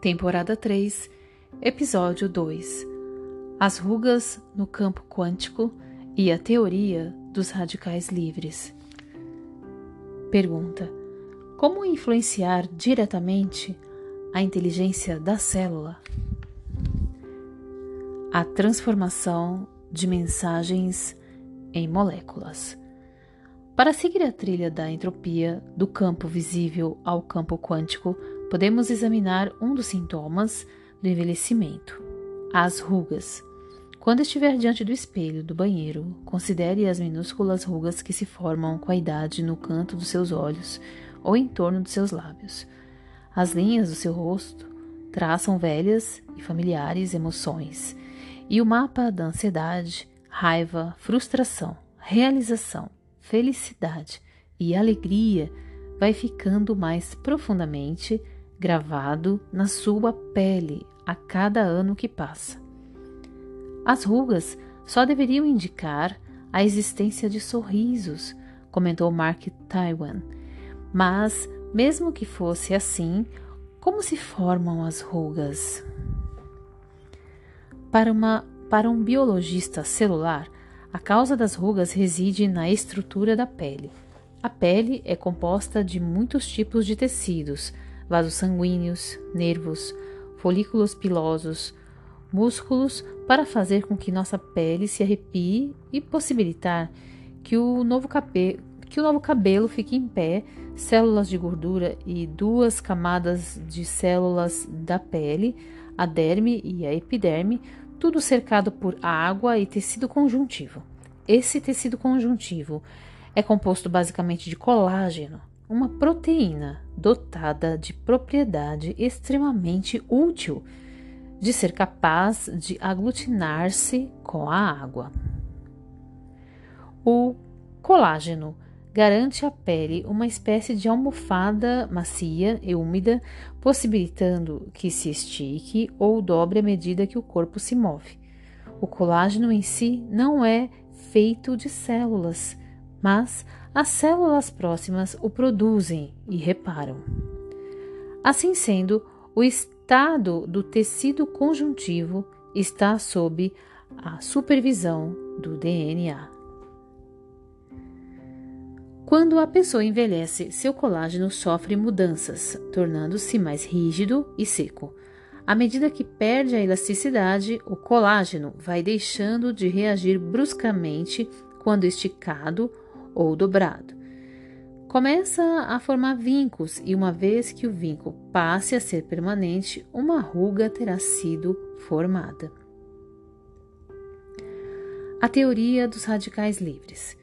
temporada 3, episódio 2 As rugas no campo quântico e a teoria dos radicais livres. Pergunta: Como influenciar diretamente a inteligência da célula? A transformação de mensagens em moléculas. Para seguir a trilha da entropia do campo visível ao campo quântico, podemos examinar um dos sintomas do envelhecimento, as rugas. Quando estiver diante do espelho do banheiro, considere as minúsculas rugas que se formam com a idade no canto dos seus olhos ou em torno dos seus lábios. As linhas do seu rosto traçam velhas e familiares emoções, e o mapa da ansiedade, raiva, frustração, realização, felicidade e alegria vai ficando mais profundamente gravado na sua pele a cada ano que passa. As rugas só deveriam indicar a existência de sorrisos, comentou Mark Taiwan. Mas, mesmo que fosse assim, como se formam as rugas? Para, uma, para um biologista celular, a causa das rugas reside na estrutura da pele. A pele é composta de muitos tipos de tecidos, vasos sanguíneos, nervos, folículos pilosos, músculos para fazer com que nossa pele se arrepie e possibilitar que o novo, cabe que o novo cabelo fique em pé, células de gordura e duas camadas de células da pele, a derme e a epiderme, tudo cercado por água e tecido conjuntivo. Esse tecido conjuntivo é composto basicamente de colágeno, uma proteína dotada de propriedade extremamente útil de ser capaz de aglutinar-se com a água. O colágeno garante à pele uma espécie de almofada macia e úmida, possibilitando que se estique ou dobre à medida que o corpo se move. O colágeno em si não é feito de células, mas as células próximas o produzem e reparam. Assim sendo, o estado do tecido conjuntivo está sob a supervisão do DNA. Quando a pessoa envelhece, seu colágeno sofre mudanças, tornando-se mais rígido e seco. À medida que perde a elasticidade, o colágeno vai deixando de reagir bruscamente quando esticado ou dobrado. Começa a formar vincos e, uma vez que o vinco passe a ser permanente, uma ruga terá sido formada. A teoria dos radicais livres.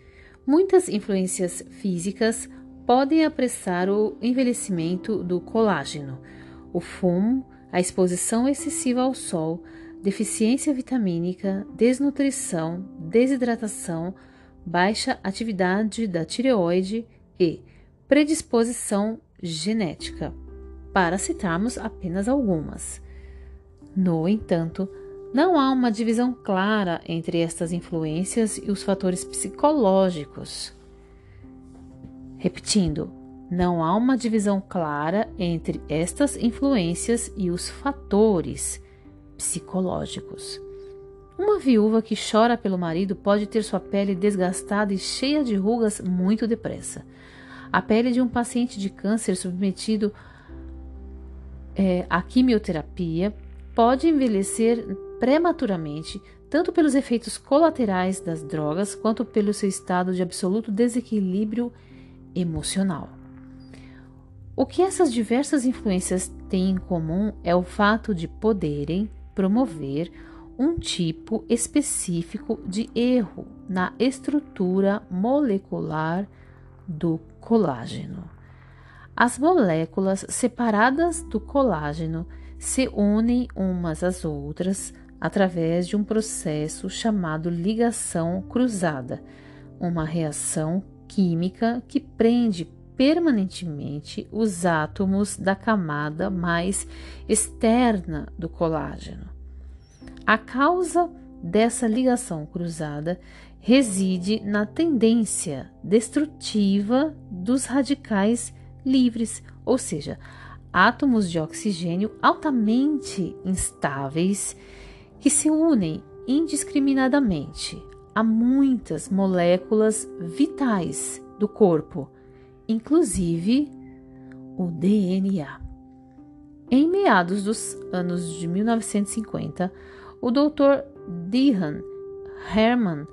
Muitas influências físicas podem apressar o envelhecimento do colágeno. O fumo, a exposição excessiva ao sol, deficiência vitamínica, desnutrição, desidratação, baixa atividade da tireoide e predisposição genética, para citarmos apenas algumas. No entanto, não há uma divisão clara entre estas influências e os fatores psicológicos. Repetindo, não há uma divisão clara entre estas influências e os fatores psicológicos. Uma viúva que chora pelo marido pode ter sua pele desgastada e cheia de rugas muito depressa. A pele de um paciente de câncer submetido é, à quimioterapia pode envelhecer prematuramente, tanto pelos efeitos colaterais das drogas quanto pelo seu estado de absoluto desequilíbrio emocional. O que essas diversas influências têm em comum é o fato de poderem promover um tipo específico de erro na estrutura molecular do colágeno. As moléculas separadas do colágeno se unem umas às outras através de um processo chamado ligação cruzada, uma reação química que prende permanentemente os átomos da camada mais externa do colágeno. A causa dessa ligação cruzada reside na tendência destrutiva dos radicais livres, ou seja, átomos de oxigênio altamente instáveis que se unem indiscriminadamente a muitas moléculas vitais do corpo, inclusive o DNA. Em meados dos anos de 1950, o Dr. Dehan Herman,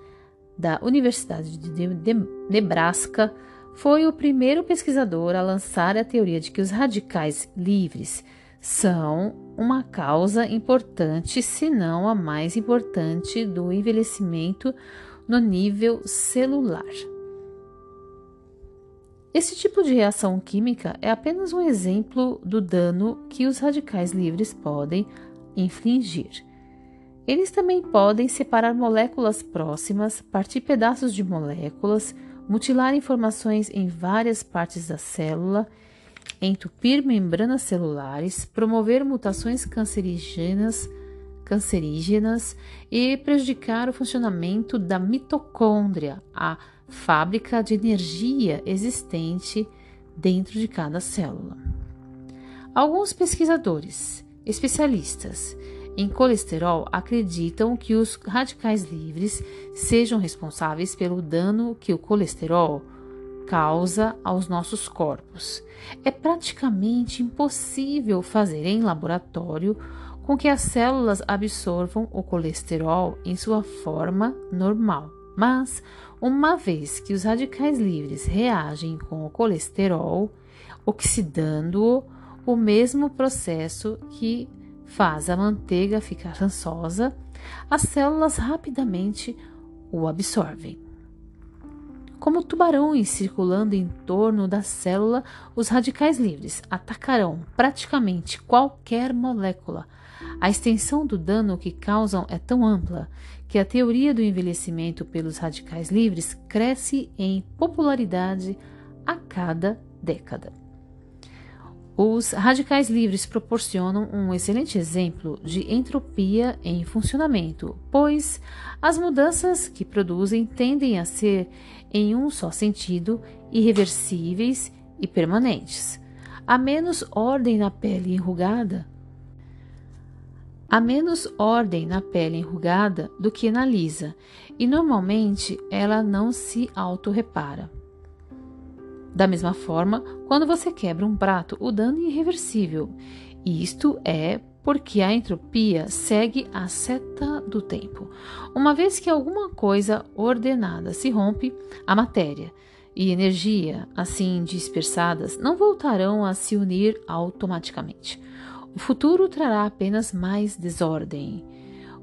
da Universidade de Nebraska, foi o primeiro pesquisador a lançar a teoria de que os radicais livres são uma causa importante, se não a mais importante, do envelhecimento no nível celular. Esse tipo de reação química é apenas um exemplo do dano que os radicais livres podem infligir. Eles também podem separar moléculas próximas, partir pedaços de moléculas, mutilar informações em várias partes da célula, entupir membranas celulares, promover mutações cancerígenas, cancerígenas e prejudicar o funcionamento da mitocôndria, a fábrica de energia existente dentro de cada célula. Alguns pesquisadores, especialistas em colesterol acreditam que os radicais livres sejam responsáveis pelo dano que o colesterol causa aos nossos corpos. É praticamente impossível fazer em laboratório com que as células absorvam o colesterol em sua forma normal. Mas, uma vez que os radicais livres reagem com o colesterol, oxidando-o, o mesmo processo que faz a manteiga ficar rançosa, as células rapidamente o absorvem. Como tubarões circulando em torno da célula, os radicais livres atacarão praticamente qualquer molécula. A extensão do dano que causam é tão ampla que a teoria do envelhecimento pelos radicais livres cresce em popularidade a cada década. Os radicais livres proporcionam um excelente exemplo de entropia em funcionamento, pois as mudanças que produzem tendem a ser, em um só sentido, irreversíveis e permanentes. Há menos ordem na pele enrugada. Há menos ordem na pele enrugada do que na lisa, e normalmente ela não se autorrepara. Da mesma forma, quando você quebra um prato, o dano é irreversível. Isto é porque a entropia segue a seta do tempo. Uma vez que alguma coisa ordenada se rompe, a matéria e energia assim dispersadas não voltarão a se unir automaticamente. O futuro trará apenas mais desordem.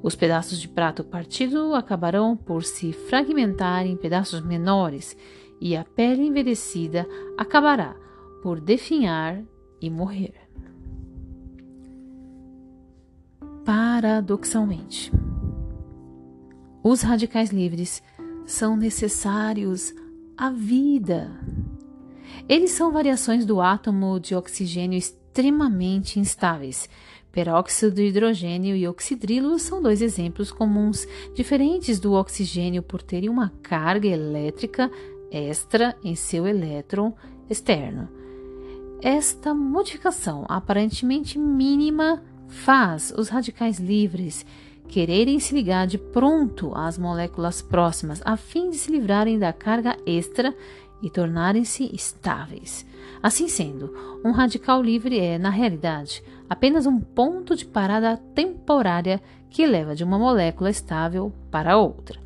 Os pedaços de prato partido acabarão por se fragmentar em pedaços menores e a pele envelhecida acabará por definhar e morrer. Paradoxalmente, os radicais livres são necessários à vida. Eles são variações do átomo de oxigênio extremamente instáveis. Peróxido de hidrogênio e oxidrilo são dois exemplos comuns, diferentes do oxigênio por terem uma carga elétrica extra em seu elétron externo. Esta modificação aparentemente mínima faz os radicais livres quererem se ligar de pronto às moléculas próximas a fim de se livrarem da carga extra e tornarem-se estáveis. Assim sendo, um radical livre é, na realidade, apenas um ponto de parada temporária que leva de uma molécula estável para outra.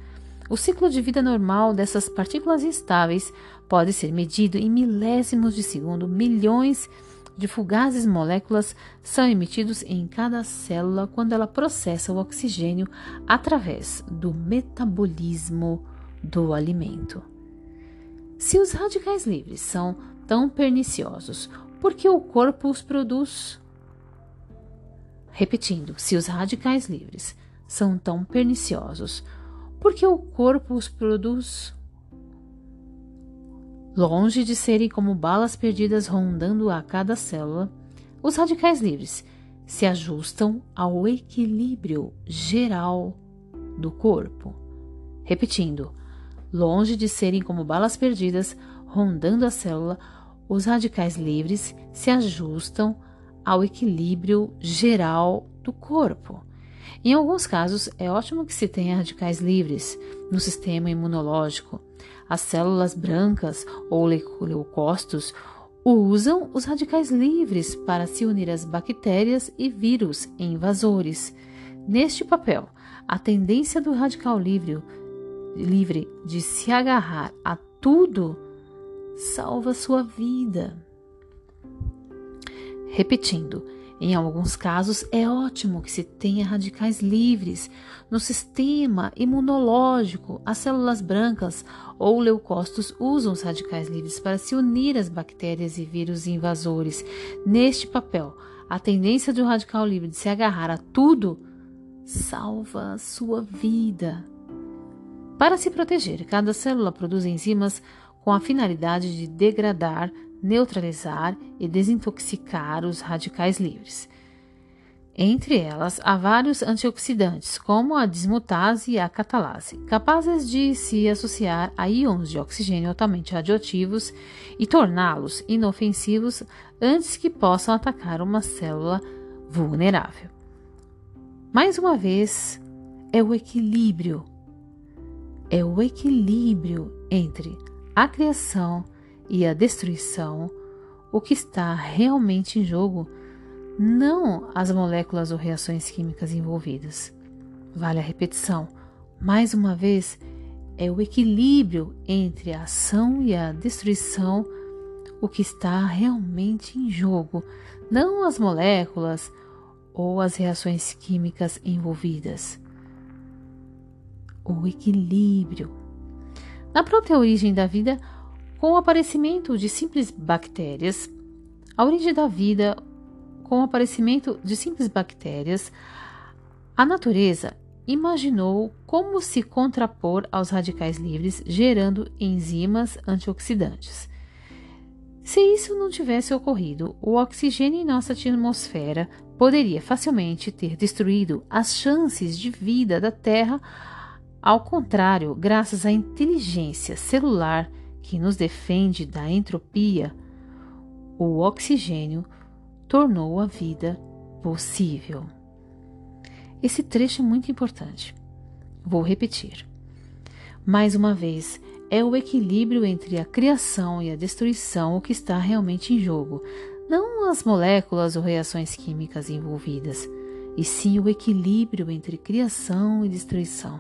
O ciclo de vida normal dessas partículas instáveis pode ser medido em milésimos de segundo. Milhões de fugazes moléculas são emitidos em cada célula quando ela processa o oxigênio através do metabolismo do alimento. Se os radicais livres são tão perniciosos, por que o corpo os produz? Repetindo, se os radicais livres são tão perniciosos, porque o corpo os produz. Longe de serem como balas perdidas rondando a cada célula, os radicais livres se ajustam ao equilíbrio geral do corpo. Repetindo, longe de serem como balas perdidas rondando a célula, os radicais livres se ajustam ao equilíbrio geral do corpo. Em alguns casos, é ótimo que se tenha radicais livres no sistema imunológico. As células brancas ou leucócitos usam os radicais livres para se unir às bactérias e vírus invasores. Neste papel, a tendência do radical livre, livre de se agarrar a tudo salva sua vida. Repetindo, em alguns casos, é ótimo que se tenha radicais livres no sistema imunológico. As células brancas ou leucócitos usam os radicais livres para se unir às bactérias e vírus invasores. Neste papel, a tendência do radical livre de se agarrar a tudo salva a sua vida. Para se proteger, cada célula produz enzimas com a finalidade de degradar neutralizar e desintoxicar os radicais livres. Entre elas, há vários antioxidantes, como a dismutase e a catalase, capazes de se associar a íons de oxigênio altamente radioativos e torná-los inofensivos antes que possam atacar uma célula vulnerável. Mais uma vez, é o equilíbrio. É o equilíbrio entre a criação e a destruição, o que está realmente em jogo não as moléculas ou reações químicas envolvidas. Vale a repetição. Mais uma vez, é o equilíbrio entre a ação e a destruição o que está realmente em jogo, não as moléculas ou as reações químicas envolvidas. O equilíbrio. Na própria origem da vida, com o aparecimento de simples bactérias, a origem da vida, com o aparecimento de simples bactérias, a natureza imaginou como se contrapor aos radicais livres, gerando enzimas antioxidantes. Se isso não tivesse ocorrido, o oxigênio em nossa atmosfera poderia facilmente ter destruído as chances de vida da Terra. Ao contrário, graças à inteligência celular que nos defende da entropia, o oxigênio tornou a vida possível. Esse trecho é muito importante. Vou repetir. Mais uma vez, é o equilíbrio entre a criação e a destruição o que está realmente em jogo, não as moléculas ou reações químicas envolvidas, e sim o equilíbrio entre criação e destruição.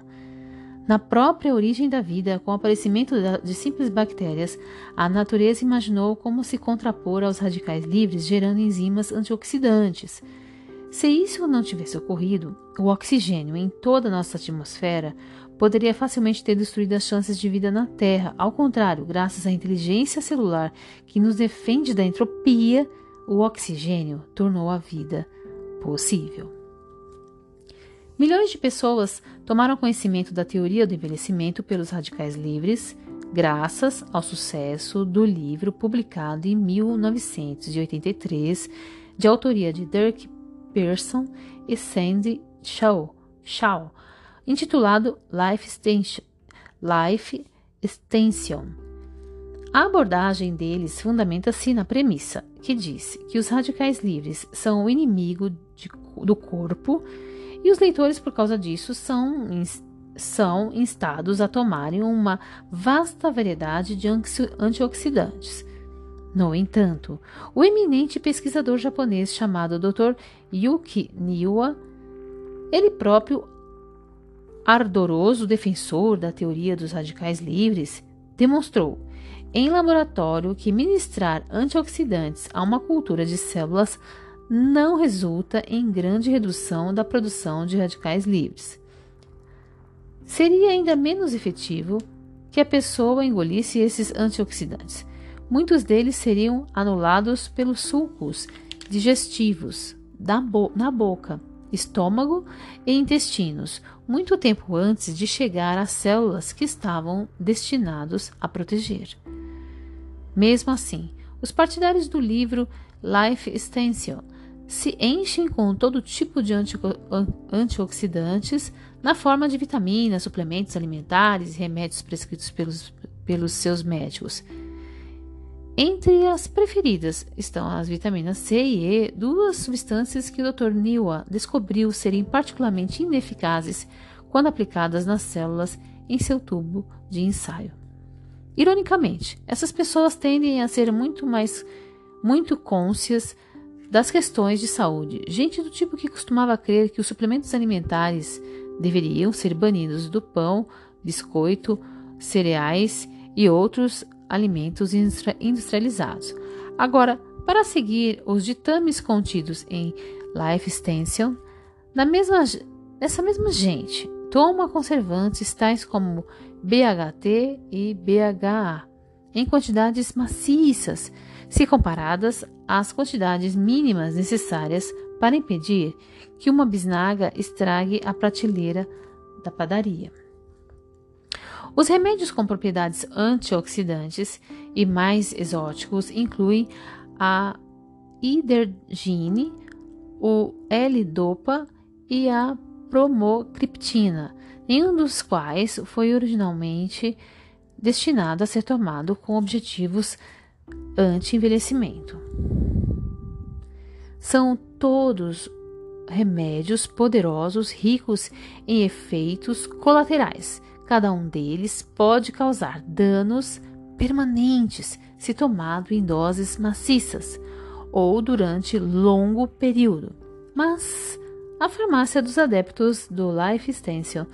Na própria origem da vida, com o aparecimento de simples bactérias, a natureza imaginou como se contrapor aos radicais livres, gerando enzimas antioxidantes. Se isso não tivesse ocorrido, o oxigênio em toda a nossa atmosfera poderia facilmente ter destruído as chances de vida na Terra. Ao contrário, graças à inteligência celular que nos defende da entropia, o oxigênio tornou a vida possível. Milhões de pessoas tomaram conhecimento da teoria do envelhecimento pelos radicais livres, graças ao sucesso do livro publicado em 1983, de autoria de Dirk Pearson e Sandy Shaw, Shaw intitulado Life Extension. Life Extension. A abordagem deles fundamenta-se na premissa que diz que os radicais livres são o inimigo de, do corpo e os leitores, por causa disso, são, são instados a tomarem uma vasta variedade de antioxidantes. No entanto, o eminente pesquisador japonês chamado Dr. Yuki Niwa, ele próprio ardoroso defensor da teoria dos radicais livres, demonstrou em laboratório que ministrar antioxidantes a uma cultura de células não resulta em grande redução da produção de radicais livres. Seria ainda menos efetivo que a pessoa engolisse esses antioxidantes. Muitos deles seriam anulados pelos sulcos digestivos bo na boca, estômago e intestinos, muito tempo antes de chegar às células que estavam destinados a proteger. Mesmo assim, os partidários do livro Life Extension se enchem com todo tipo de antioxidantes na forma de vitaminas, suplementos alimentares e remédios prescritos pelos, pelos seus médicos. Entre as preferidas estão as vitaminas C e E, duas substâncias que o Dr. Niwa descobriu serem particularmente ineficazes quando aplicadas nas células em seu tubo de ensaio. Ironicamente, essas pessoas tendem a ser muito mais muito cônscias das questões de saúde, gente do tipo que costumava crer que os suplementos alimentares deveriam ser banidos do pão, biscoito, cereais e outros alimentos industrializados. Agora, para seguir os ditames contidos em Life Extension, na mesma, essa mesma gente toma conservantes tais como BHT e BHA em quantidades maciças, se comparadas às quantidades mínimas necessárias para impedir que uma bisnaga estrague a prateleira da padaria. Os remédios com propriedades antioxidantes e mais exóticos incluem a idergine, o L-dopa e a promocriptina, nenhum dos quais foi originalmente destinado a ser tomado com objetivos anti-envelhecimento. São todos remédios poderosos ricos em efeitos colaterais Cada um deles pode causar danos permanentes se tomado em doses maciças ou durante longo período. Mas a farmácia dos adeptos do Life Extension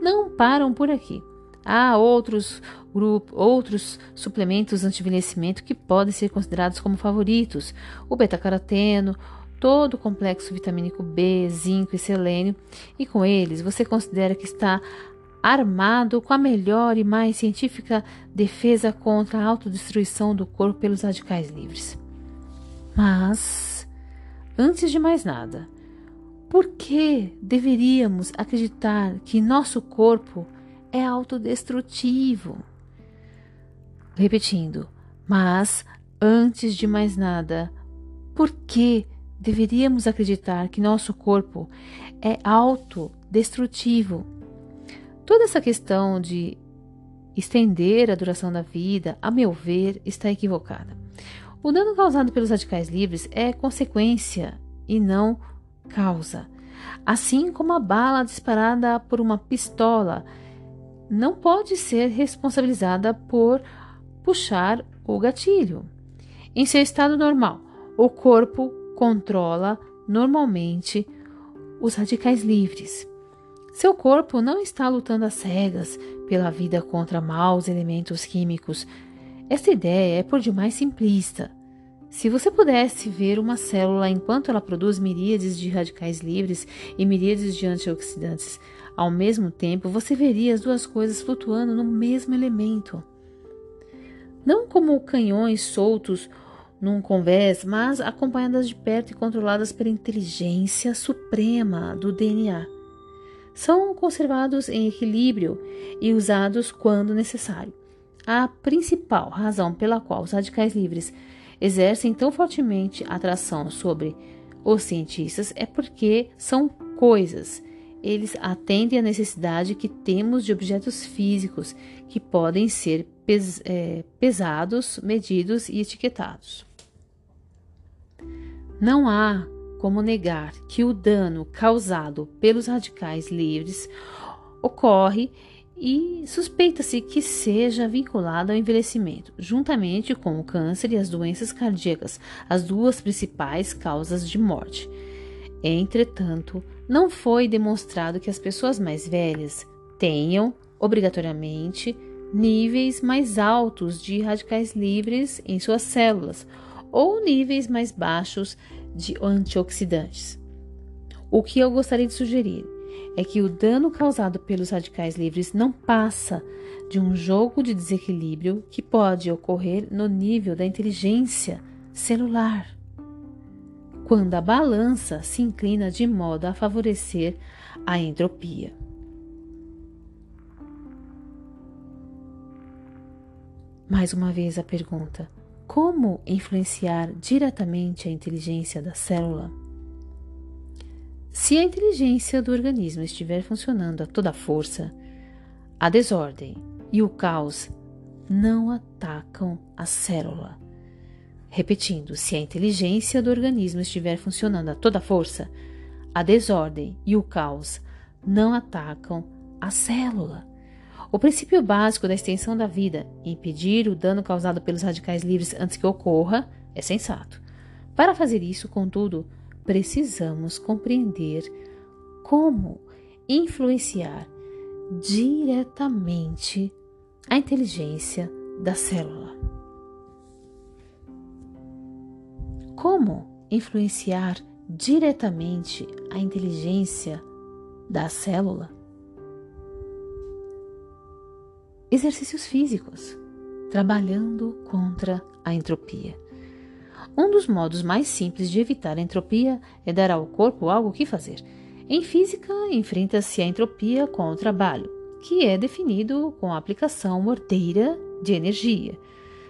não param por aqui. Há outros grupos, outros suplementos anti-envelhecimento que podem ser considerados como favoritos: o beta-caroteno, todo o complexo vitamínico B, zinco e selênio, e com eles você considera que está armado com a melhor e mais científica defesa contra a autodestruição do corpo pelos radicais livres. Mas, antes de mais nada, por que deveríamos acreditar que nosso corpo é autodestrutivo? Repetindo, mas antes de mais nada, por que deveríamos acreditar que nosso corpo é autodestrutivo? Toda essa questão de estender a duração da vida, a meu ver, está equivocada. O dano causado pelos radicais livres é consequência e não causa. Assim como a bala disparada por uma pistola não pode ser responsabilizada por puxar o gatilho. Em seu estado normal, o corpo controla normalmente os radicais livres. Seu corpo não está lutando às cegas pela vida contra maus elementos químicos. Esta ideia é por demais simplista. Se você pudesse ver uma célula enquanto ela produz miríades de radicais livres e miríades de antioxidantes ao mesmo tempo, você veria as duas coisas flutuando no mesmo elemento. Não como canhões soltos num convés, mas acompanhadas de perto e controladas pela inteligência suprema do DNA são conservados em equilíbrio e usados quando necessário. A principal razão pela qual os radicais livres exercem tão fortemente atração sobre os cientistas é porque são coisas. Eles atendem à necessidade que temos de objetos físicos que podem ser pes é, pesados, medidos e etiquetados. Não há como negar que o dano causado pelos radicais livres ocorre e suspeita-se que seja vinculado ao envelhecimento, juntamente com o câncer e as doenças cardíacas, as duas principais causas de morte. Entretanto, não foi demonstrado que as pessoas mais velhas tenham, obrigatoriamente, níveis mais altos de radicais livres em suas células ou níveis mais baixos de antioxidantes. O que eu gostaria de sugerir é que o dano causado pelos radicais livres não passa de um jogo de desequilíbrio que pode ocorrer no nível da inteligência celular. Quando a balança se inclina de modo a favorecer a entropia. Mais uma vez a pergunta: como influenciar diretamente a inteligência da célula? Se a inteligência do organismo estiver funcionando a toda força, a desordem e o caos não atacam a célula, Repetindo, se a inteligência do organismo estiver funcionando a toda força, a desordem e o caos não atacam a célula. O princípio básico da extensão da vida, impedir o dano causado pelos radicais livres antes que ocorra, é sensato. Para fazer isso, contudo, precisamos compreender como influenciar diretamente a inteligência da célula. Como influenciar diretamente a inteligência da célula? Exercícios físicos, trabalhando contra a entropia. Um dos modos mais simples de evitar a entropia é dar ao corpo algo que fazer. Em física, enfrenta-se a entropia com o trabalho, que é definido com a aplicação morteira de energia.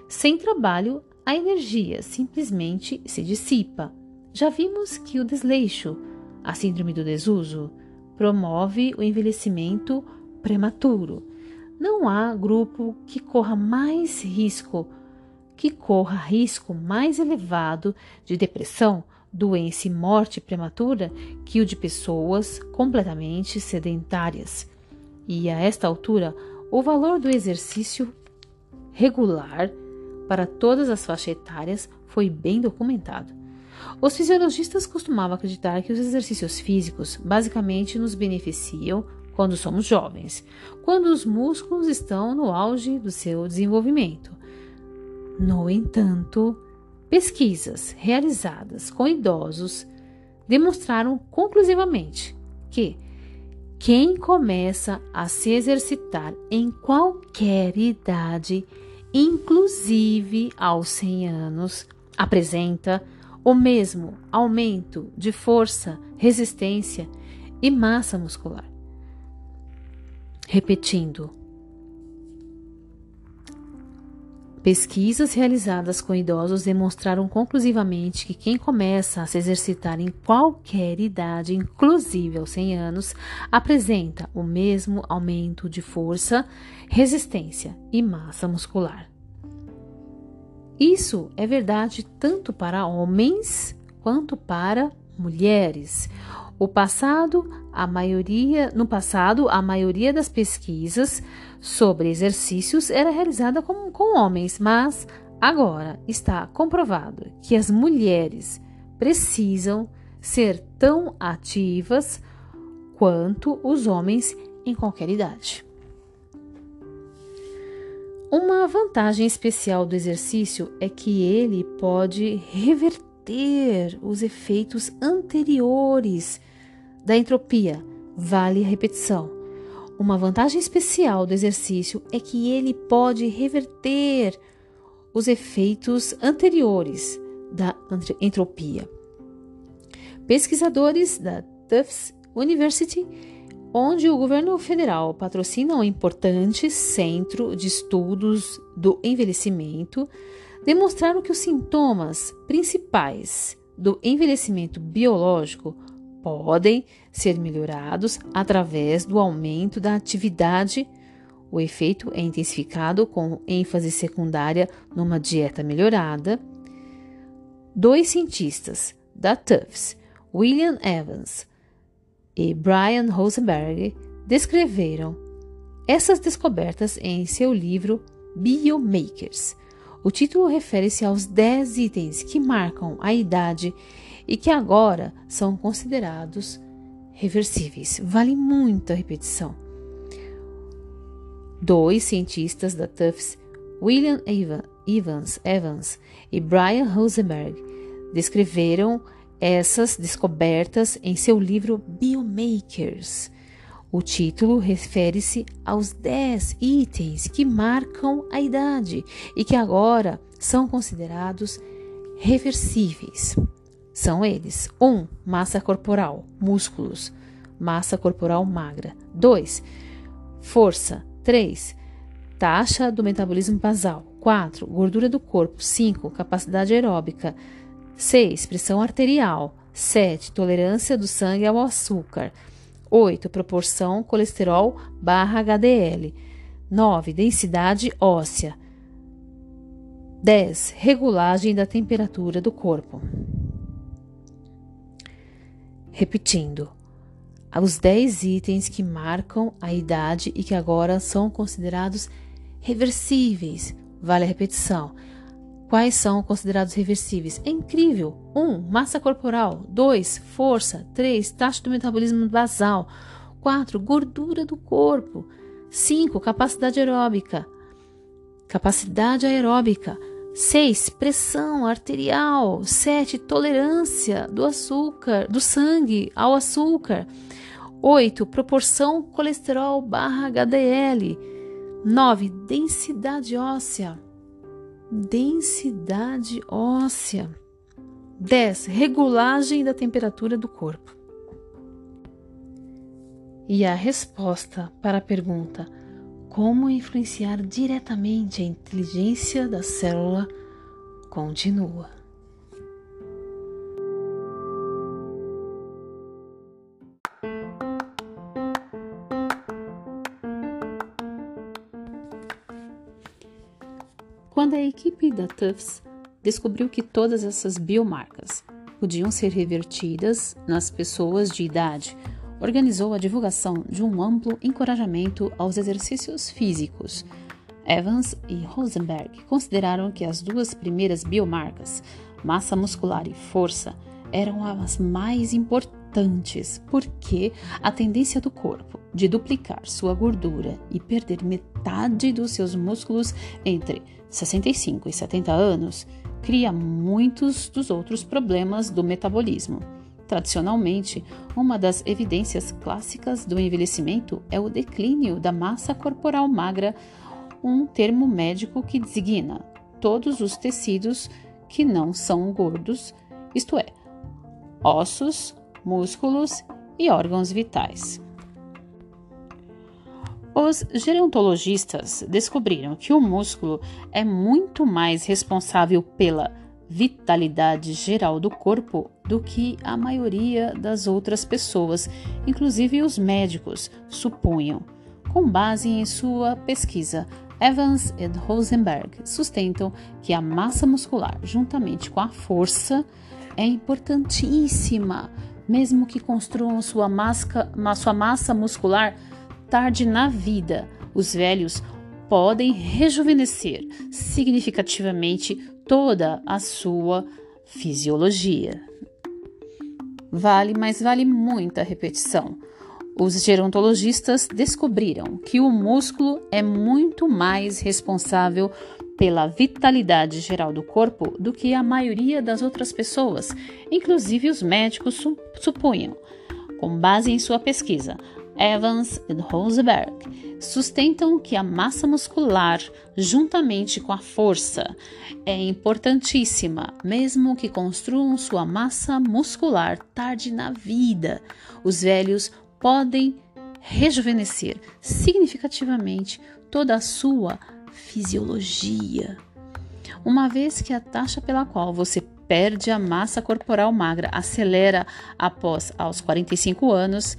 Sem trabalho, a energia simplesmente se dissipa. Já vimos que o desleixo, a síndrome do desuso, promove o envelhecimento prematuro. Não há grupo que corra mais risco, que corra risco mais elevado de depressão, doença e morte prematura que o de pessoas completamente sedentárias. E a esta altura, o valor do exercício regular para todas as faixas etárias foi bem documentado. Os fisiologistas costumavam acreditar que os exercícios físicos basicamente nos beneficiam quando somos jovens, quando os músculos estão no auge do seu desenvolvimento. No entanto, pesquisas realizadas com idosos demonstraram conclusivamente que quem começa a se exercitar em qualquer idade inclusive aos 100 anos, apresenta o mesmo aumento de força, resistência e massa muscular. Repetindo, Pesquisas realizadas com idosos demonstraram conclusivamente que quem começa a se exercitar em qualquer idade, inclusive aos 100 anos, apresenta o mesmo aumento de força, resistência e massa muscular. Isso é verdade tanto para homens quanto para mulheres. O passado, a maioria, no passado, a maioria das pesquisas sobre exercícios era realizada com, com homens, mas agora está comprovado que as mulheres precisam ser tão ativas quanto os homens em qualquer idade. Uma vantagem especial do exercício é que ele pode reverter ter os efeitos anteriores da entropia. Vale a repetição. Uma vantagem especial do exercício é que ele pode reverter os efeitos anteriores da entropia. Pesquisadores da Tufts University, onde o governo federal patrocina um importante centro de estudos do envelhecimento, demonstraram que os sintomas principais do envelhecimento biológico podem ser melhorados através do aumento da atividade. O efeito é intensificado com ênfase secundária numa dieta melhorada. Dois cientistas da Tufts, William Evans e Brian Rosenberg, descreveram essas descobertas em seu livro Biomakers o título refere-se aos 10 itens que marcam a idade e que agora são considerados reversíveis. Vale muito a repetição. Dois cientistas da Tufts, William Evans, Evans e Brian Rosenberg, descreveram essas descobertas em seu livro Biomakers o título refere-se aos 10 itens que marcam a idade e que agora são considerados reversíveis. São eles: 1. Um, massa corporal, músculos, massa corporal magra. 2. Força. 3. Taxa do metabolismo basal. 4. Gordura do corpo. 5. Capacidade aeróbica. 6. Pressão arterial. 7. Tolerância do sangue ao açúcar. 8. Proporção colesterol barra HDL. 9. Densidade óssea. 10. Regulagem da temperatura do corpo. Repetindo, os 10 itens que marcam a idade e que agora são considerados reversíveis. Vale a repetição. Quais são considerados reversíveis? É incrível! 1. Um, massa corporal. 2. Força. 3. Taxa do metabolismo basal. 4. Gordura do corpo. 5. Capacidade aeróbica. Capacidade aeróbica. 6. Pressão arterial. 7. Tolerância do açúcar, do sangue ao açúcar. 8. Proporção colesterol barra HDL. 9. Densidade óssea. Densidade óssea. 10. Regulagem da temperatura do corpo. E a resposta para a pergunta como influenciar diretamente a inteligência da célula continua. Quando a equipe da Tufts descobriu que todas essas biomarcas podiam ser revertidas nas pessoas de idade organizou a divulgação de um amplo encorajamento aos exercícios físicos. Evans e Rosenberg consideraram que as duas primeiras biomarcas, massa muscular e força, eram as mais importantes, porque a tendência do corpo de duplicar sua gordura e perder metade dos seus músculos entre 65 e 70 anos cria muitos dos outros problemas do metabolismo. Tradicionalmente, uma das evidências clássicas do envelhecimento é o declínio da massa corporal magra, um termo médico que designa todos os tecidos que não são gordos, isto é, ossos, músculos e órgãos vitais. Os gerontologistas descobriram que o músculo é muito mais responsável pela vitalidade geral do corpo do que a maioria das outras pessoas, inclusive os médicos, supunham. Com base em sua pesquisa, Evans e Rosenberg sustentam que a massa muscular, juntamente com a força, é importantíssima, mesmo que construam sua, masca, sua massa muscular tarde na vida. Os velhos podem rejuvenescer significativamente toda a sua fisiologia. Vale, mas vale muita repetição. Os gerontologistas descobriram que o músculo é muito mais responsável pela vitalidade geral do corpo do que a maioria das outras pessoas, inclusive os médicos supunham. Com base em sua pesquisa, Evans e Rosenberg sustentam que a massa muscular, juntamente com a força, é importantíssima, mesmo que construam sua massa muscular tarde na vida. Os velhos podem rejuvenescer significativamente toda a sua fisiologia. Uma vez que a taxa pela qual você perde a massa corporal magra acelera após aos 45 anos,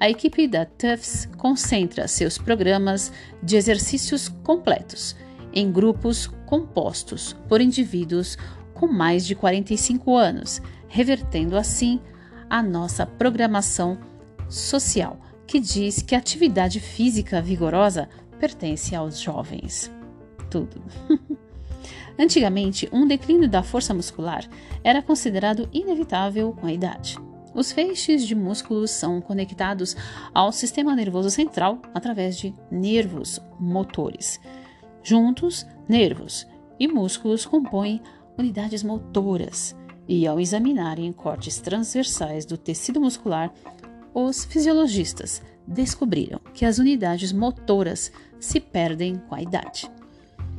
a equipe da Tufts concentra seus programas de exercícios completos em grupos compostos por indivíduos com mais de 45 anos, revertendo assim a nossa programação social, que diz que a atividade física vigorosa pertence aos jovens. Tudo. Antigamente, um declínio da força muscular era considerado inevitável com a idade. Os feixes de músculos são conectados ao sistema nervoso central através de nervos motores. Juntos, nervos e músculos compõem unidades motoras, e ao examinarem cortes transversais do tecido muscular, os fisiologistas descobriram que as unidades motoras se perdem com a idade.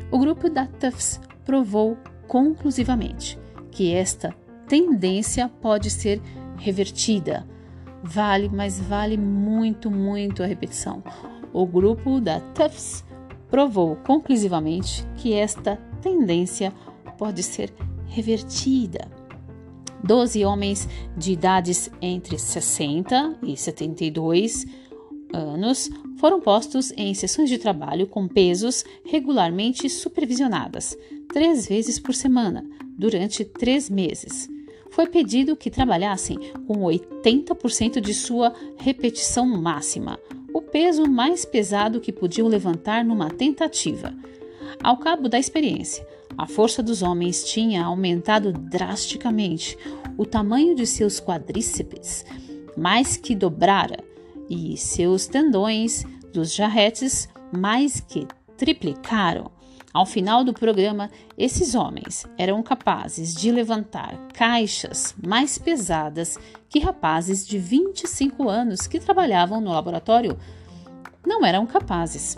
O grupo da Tufts provou conclusivamente que esta tendência pode ser revertida. Vale, mas vale muito, muito a repetição. O grupo da Tufts provou conclusivamente que esta tendência pode ser revertida. Doze homens de idades entre 60 e 72, anos foram postos em sessões de trabalho com pesos regularmente supervisionadas, três vezes por semana, durante três meses. Foi pedido que trabalhassem com 80% de sua repetição máxima, o peso mais pesado que podiam levantar numa tentativa. Ao cabo da experiência, a força dos homens tinha aumentado drasticamente, o tamanho de seus quadríceps mais que dobrara e seus tendões dos jarretes mais que triplicaram. Ao final do programa, esses homens eram capazes de levantar caixas mais pesadas que rapazes de 25 anos que trabalhavam no laboratório não eram capazes.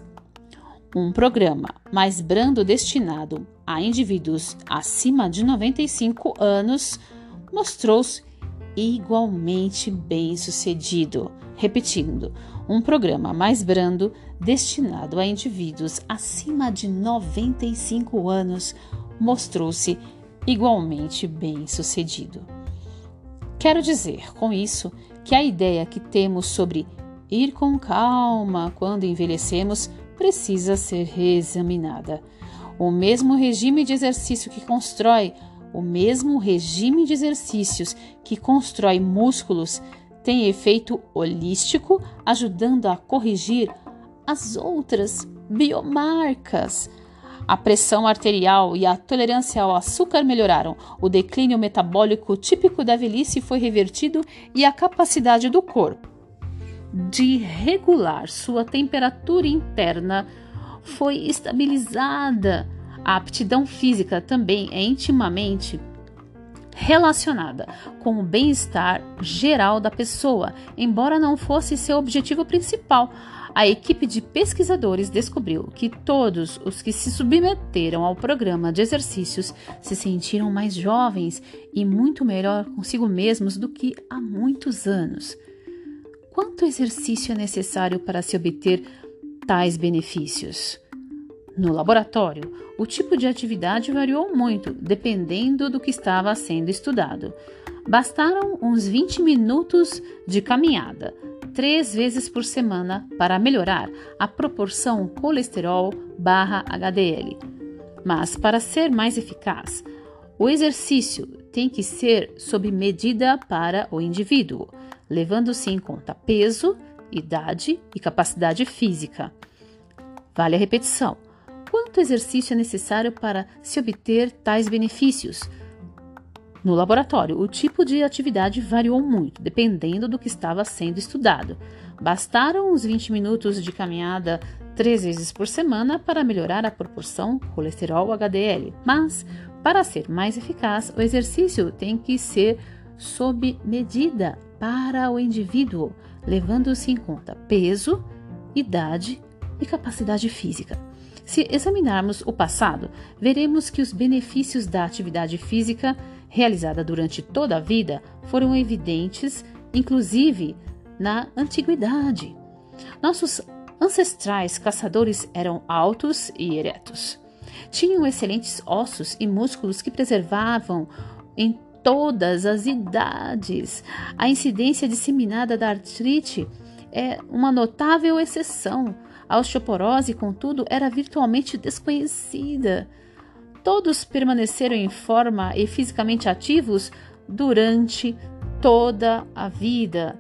Um programa mais brando destinado a indivíduos acima de 95 anos mostrou-se igualmente bem sucedido. Repetindo, um programa mais brando destinado a indivíduos acima de 95 anos mostrou-se igualmente bem sucedido. Quero dizer com isso que a ideia que temos sobre ir com calma quando envelhecemos precisa ser reexaminada. O mesmo regime de exercício que constrói o mesmo regime de exercícios que constrói músculos tem efeito holístico, ajudando a corrigir as outras biomarcas. A pressão arterial e a tolerância ao açúcar melhoraram, o declínio metabólico típico da velhice foi revertido e a capacidade do corpo de regular sua temperatura interna foi estabilizada. A aptidão física também é intimamente relacionada com o bem-estar geral da pessoa, embora não fosse seu objetivo principal. A equipe de pesquisadores descobriu que todos os que se submeteram ao programa de exercícios se sentiram mais jovens e muito melhor consigo mesmos do que há muitos anos. Quanto exercício é necessário para se obter tais benefícios? No laboratório, o tipo de atividade variou muito, dependendo do que estava sendo estudado. Bastaram uns 20 minutos de caminhada, três vezes por semana, para melhorar a proporção colesterol/HDL. Mas, para ser mais eficaz, o exercício tem que ser sob medida para o indivíduo, levando-se em conta peso, idade e capacidade física. Vale a repetição quanto exercício é necessário para se obter tais benefícios. No laboratório, o tipo de atividade variou muito, dependendo do que estava sendo estudado. Bastaram uns 20 minutos de caminhada três vezes por semana para melhorar a proporção colesterol-HDL, mas, para ser mais eficaz, o exercício tem que ser sob medida para o indivíduo, levando-se em conta peso, idade e capacidade física. Se examinarmos o passado, veremos que os benefícios da atividade física realizada durante toda a vida foram evidentes, inclusive na antiguidade. Nossos ancestrais caçadores eram altos e eretos. Tinham excelentes ossos e músculos que preservavam em todas as idades. A incidência disseminada da artrite é uma notável exceção. A osteoporose, contudo, era virtualmente desconhecida. Todos permaneceram em forma e fisicamente ativos durante toda a vida.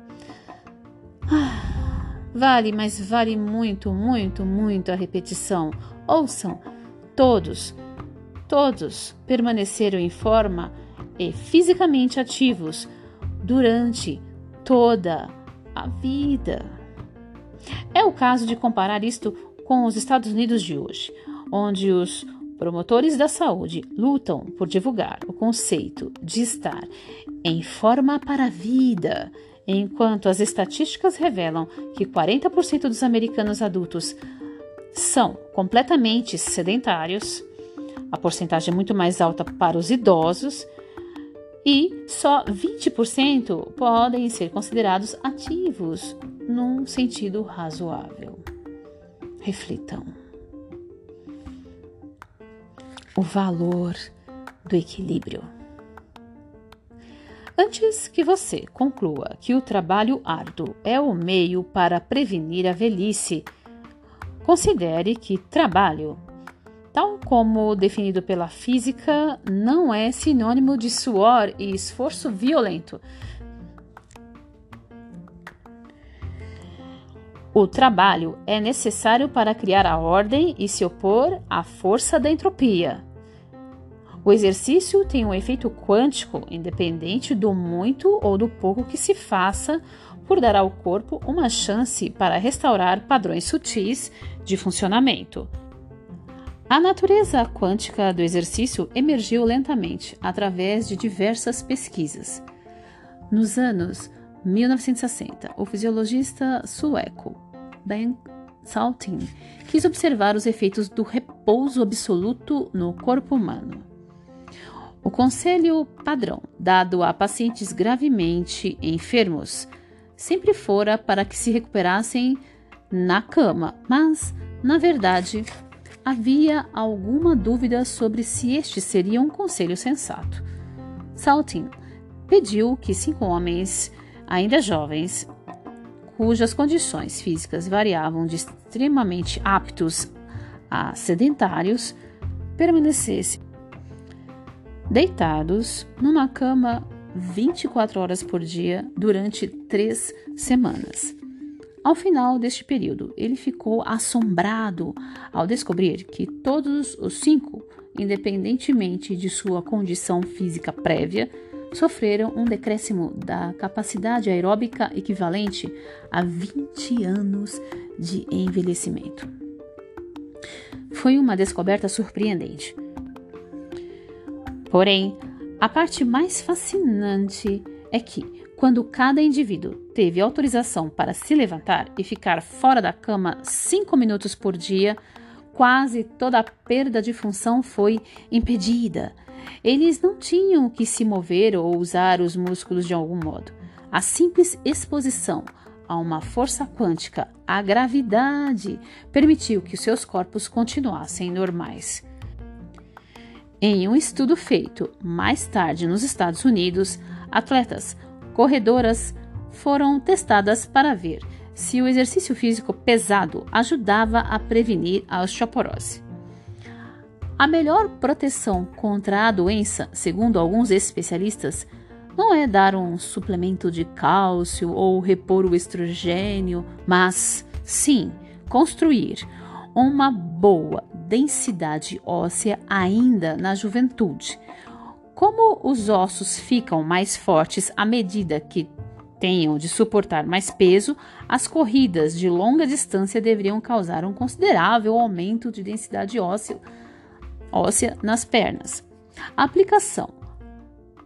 Ah, vale, mas vale muito, muito, muito a repetição. Ouçam, todos, todos permaneceram em forma e fisicamente ativos durante toda a vida. É o caso de comparar isto com os Estados Unidos de hoje, onde os promotores da saúde lutam por divulgar o conceito de estar em forma para a vida, enquanto as estatísticas revelam que 40% dos americanos adultos são completamente sedentários, a porcentagem é muito mais alta para os idosos e só 20% podem ser considerados ativos num sentido razoável. Reflitam. O valor do equilíbrio. Antes que você conclua que o trabalho árduo é o meio para prevenir a velhice, considere que trabalho, tal como definido pela física, não é sinônimo de suor e esforço violento. O trabalho é necessário para criar a ordem e se opor à força da entropia. O exercício tem um efeito quântico, independente do muito ou do pouco que se faça, por dar ao corpo uma chance para restaurar padrões sutis de funcionamento. A natureza quântica do exercício emergiu lentamente através de diversas pesquisas. Nos anos 1960, o fisiologista sueco Ben Saltin quis observar os efeitos do repouso absoluto no corpo humano. O conselho padrão dado a pacientes gravemente enfermos sempre fora para que se recuperassem na cama, mas, na verdade, havia alguma dúvida sobre se este seria um conselho sensato. Saltin pediu que cinco homens, ainda jovens, cujas condições físicas variavam de extremamente aptos a sedentários, permanecessem deitados numa cama 24 horas por dia durante três semanas. Ao final deste período, ele ficou assombrado ao descobrir que todos os cinco, independentemente de sua condição física prévia, sofreram um decréscimo da capacidade aeróbica equivalente a 20 anos de envelhecimento. Foi uma descoberta surpreendente. Porém, a parte mais fascinante é que, quando cada indivíduo teve autorização para se levantar e ficar fora da cama cinco minutos por dia, quase toda a perda de função foi impedida. Eles não tinham que se mover ou usar os músculos de algum modo. A simples exposição a uma força quântica, a gravidade, permitiu que seus corpos continuassem normais. Em um estudo feito mais tarde nos Estados Unidos, atletas corredoras foram testadas para ver se o exercício físico pesado ajudava a prevenir a osteoporose. A melhor proteção contra a doença, segundo alguns especialistas, não é dar um suplemento de cálcio ou repor o estrogênio, mas sim construir uma boa densidade óssea ainda na juventude. Como os ossos ficam mais fortes à medida que tenham de suportar mais peso, as corridas de longa distância deveriam causar um considerável aumento de densidade óssea, óssea nas pernas. A aplicação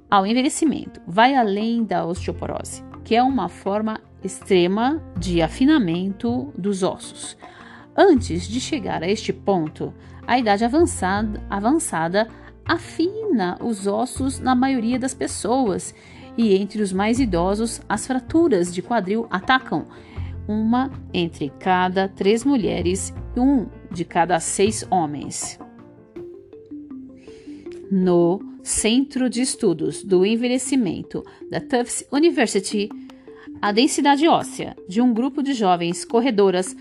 ao envelhecimento vai além da osteoporose, que é uma forma extrema de afinamento dos ossos. Antes de chegar a este ponto, a idade avançada, avançada afina os ossos na maioria das pessoas e entre os mais idosos, as fraturas de quadril atacam uma entre cada três mulheres e um de cada seis homens. No Centro de Estudos do Envelhecimento da Tufts University, a densidade óssea de um grupo de jovens corredoras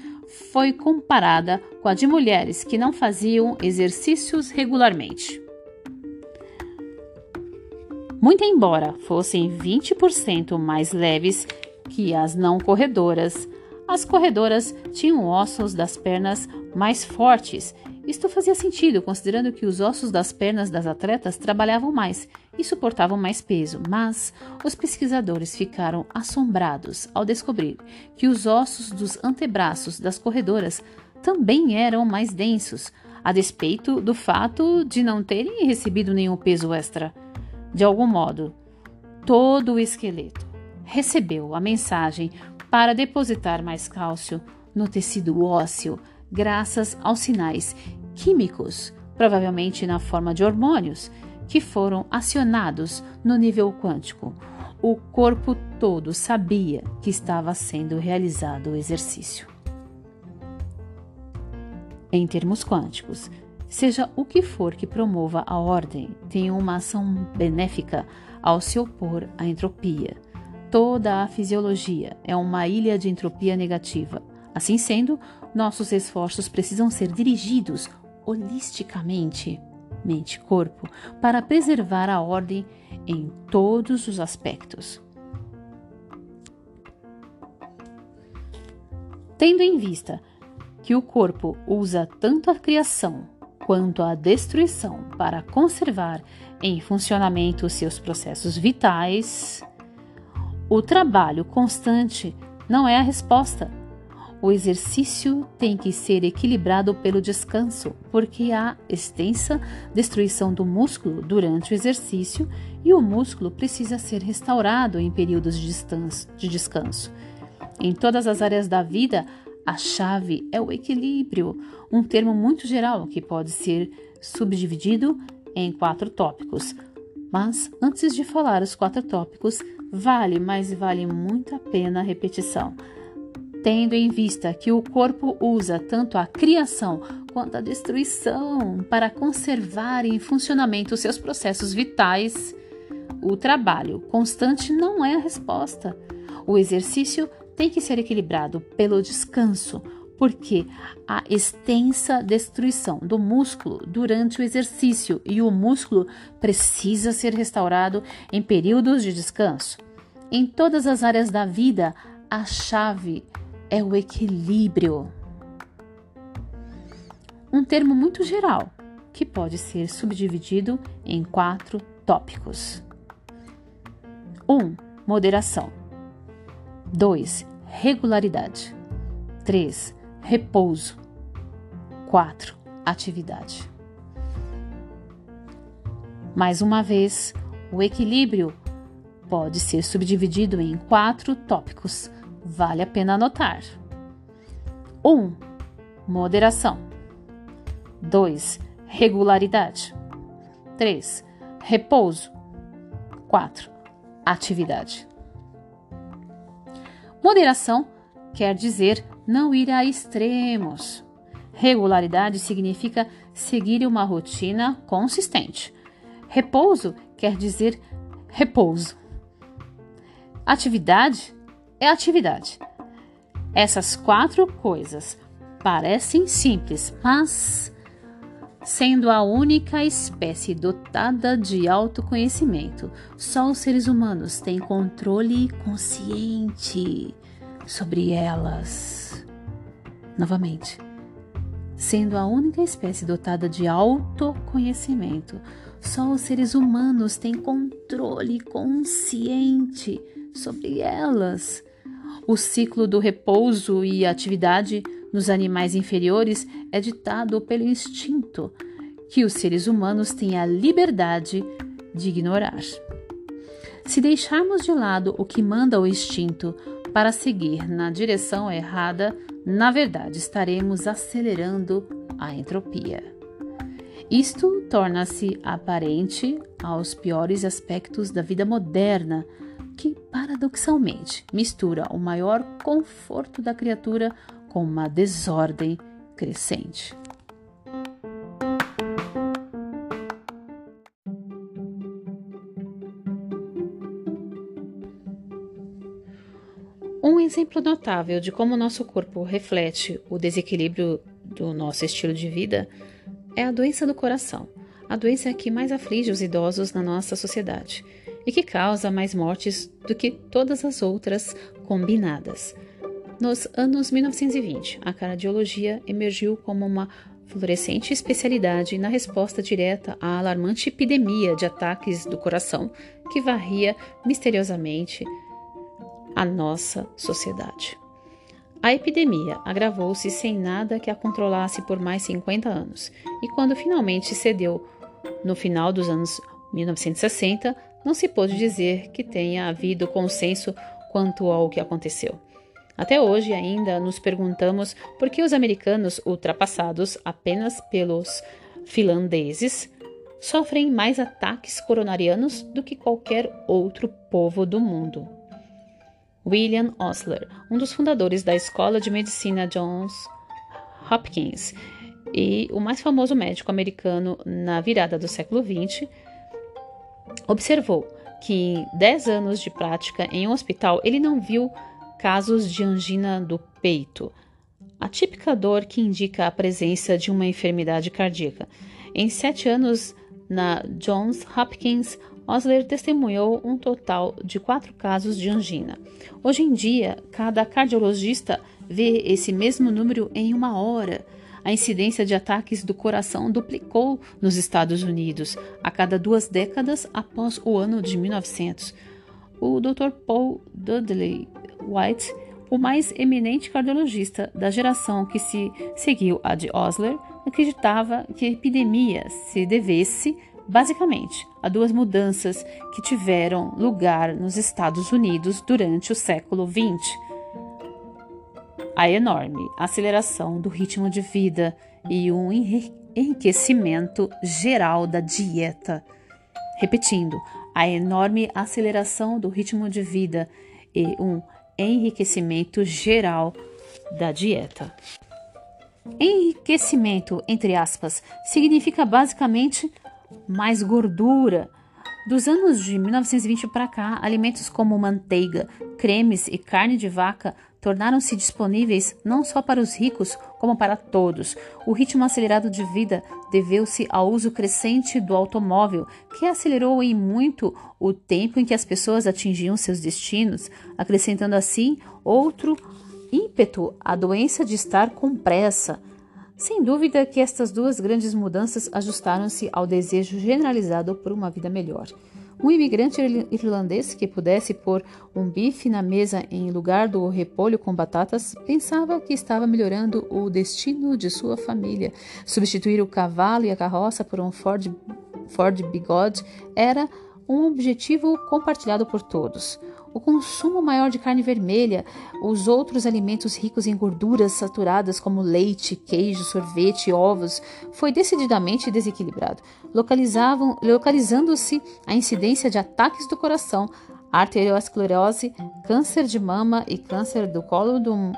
foi comparada com a de mulheres que não faziam exercícios regularmente. Muito embora fossem 20% mais leves que as não corredoras, as corredoras tinham ossos das pernas mais fortes isto fazia sentido, considerando que os ossos das pernas das atletas trabalhavam mais e suportavam mais peso, mas os pesquisadores ficaram assombrados ao descobrir que os ossos dos antebraços das corredoras também eram mais densos, a despeito do fato de não terem recebido nenhum peso extra. De algum modo, todo o esqueleto recebeu a mensagem para depositar mais cálcio no tecido ósseo graças aos sinais químicos, provavelmente na forma de hormônios, que foram acionados no nível quântico. O corpo todo sabia que estava sendo realizado o exercício. Em termos quânticos, Seja o que for que promova a ordem, tem uma ação benéfica ao se opor à entropia. Toda a fisiologia é uma ilha de entropia negativa. Assim sendo, nossos esforços precisam ser dirigidos holisticamente, mente e corpo, para preservar a ordem em todos os aspectos. Tendo em vista que o corpo usa tanto a criação quanto a destruição para conservar em funcionamento seus processos vitais, o trabalho constante não é a resposta. O exercício tem que ser equilibrado pelo descanso, porque há extensa destruição do músculo durante o exercício e o músculo precisa ser restaurado em períodos de descanso. Em todas as áreas da vida, a chave é o equilíbrio, um termo muito geral que pode ser subdividido em quatro tópicos. Mas antes de falar os quatro tópicos, vale, mas vale muito a pena a repetição. Tendo em vista que o corpo usa tanto a criação quanto a destruição para conservar em funcionamento seus processos vitais, o trabalho constante não é a resposta. O exercício tem que ser equilibrado pelo descanso, porque a extensa destruição do músculo durante o exercício e o músculo precisa ser restaurado em períodos de descanso. Em todas as áreas da vida, a chave é o equilíbrio. Um termo muito geral que pode ser subdividido em quatro tópicos. 1. Um, moderação. 2. Regularidade. 3. Repouso. 4. Atividade. Mais uma vez, o equilíbrio pode ser subdividido em quatro tópicos. Vale a pena anotar. 1. Um, moderação. 2. Regularidade. 3. Repouso. 4. Atividade. Moderação quer dizer não ir a extremos. Regularidade significa seguir uma rotina consistente. Repouso quer dizer repouso. Atividade é atividade. Essas quatro coisas parecem simples, mas sendo a única espécie dotada de autoconhecimento. Só os seres humanos têm controle consciente sobre elas. Novamente, sendo a única espécie dotada de autoconhecimento, só os seres humanos têm controle consciente sobre elas. O ciclo do repouso e atividade nos animais inferiores é ditado pelo instinto, que os seres humanos têm a liberdade de ignorar. Se deixarmos de lado o que manda o instinto para seguir na direção errada, na verdade estaremos acelerando a entropia. Isto torna-se aparente aos piores aspectos da vida moderna, que paradoxalmente mistura o maior conforto da criatura com uma desordem crescente. Um exemplo notável de como nosso corpo reflete o desequilíbrio do nosso estilo de vida é a doença do coração, a doença que mais aflige os idosos na nossa sociedade e que causa mais mortes do que todas as outras combinadas. Nos anos 1920, a cardiologia emergiu como uma florescente especialidade na resposta direta à alarmante epidemia de ataques do coração que varria misteriosamente a nossa sociedade. A epidemia agravou-se sem nada que a controlasse por mais 50 anos, e quando finalmente cedeu no final dos anos 1960, não se pôde dizer que tenha havido consenso quanto ao que aconteceu. Até hoje ainda nos perguntamos por que os americanos, ultrapassados apenas pelos finlandeses, sofrem mais ataques coronarianos do que qualquer outro povo do mundo. William Osler, um dos fundadores da Escola de Medicina Johns Hopkins, E o mais famoso médico americano na virada do século XX observou que em 10 anos de prática em um hospital ele não viu casos de angina do peito, a típica dor que indica a presença de uma enfermidade cardíaca. Em sete anos na Johns Hopkins, Osler testemunhou um total de quatro casos de angina. Hoje em dia, cada cardiologista vê esse mesmo número em uma hora. A incidência de ataques do coração duplicou nos Estados Unidos a cada duas décadas após o ano de 1900. O Dr. Paul Dudley White, o mais eminente cardiologista da geração que se seguiu a de Osler, acreditava que a epidemia se devesse basicamente a duas mudanças que tiveram lugar nos Estados Unidos durante o século XX: a enorme aceleração do ritmo de vida e um enriquecimento geral da dieta. Repetindo, a enorme aceleração do ritmo de vida e um enriquecimento geral da dieta. Enriquecimento, entre aspas, significa basicamente mais gordura. Dos anos de 1920 para cá, alimentos como manteiga, cremes e carne de vaca tornaram-se disponíveis não só para os ricos, como para todos. O ritmo acelerado de vida deveu-se ao uso crescente do automóvel, que acelerou em muito o tempo em que as pessoas atingiam seus destinos, acrescentando assim outro ímpeto à doença de estar com pressa. Sem dúvida que estas duas grandes mudanças ajustaram-se ao desejo generalizado por uma vida melhor. Um imigrante irlandês que pudesse pôr um bife na mesa em lugar do repolho com batatas pensava que estava melhorando o destino de sua família. Substituir o cavalo e a carroça por um Ford, Ford Bigode era um objetivo compartilhado por todos. O consumo maior de carne vermelha, os outros alimentos ricos em gorduras saturadas como leite, queijo, sorvete, ovos, foi decididamente desequilibrado, localizando-se a incidência de ataques do coração, arteriosclerose, câncer de mama e câncer do colo do,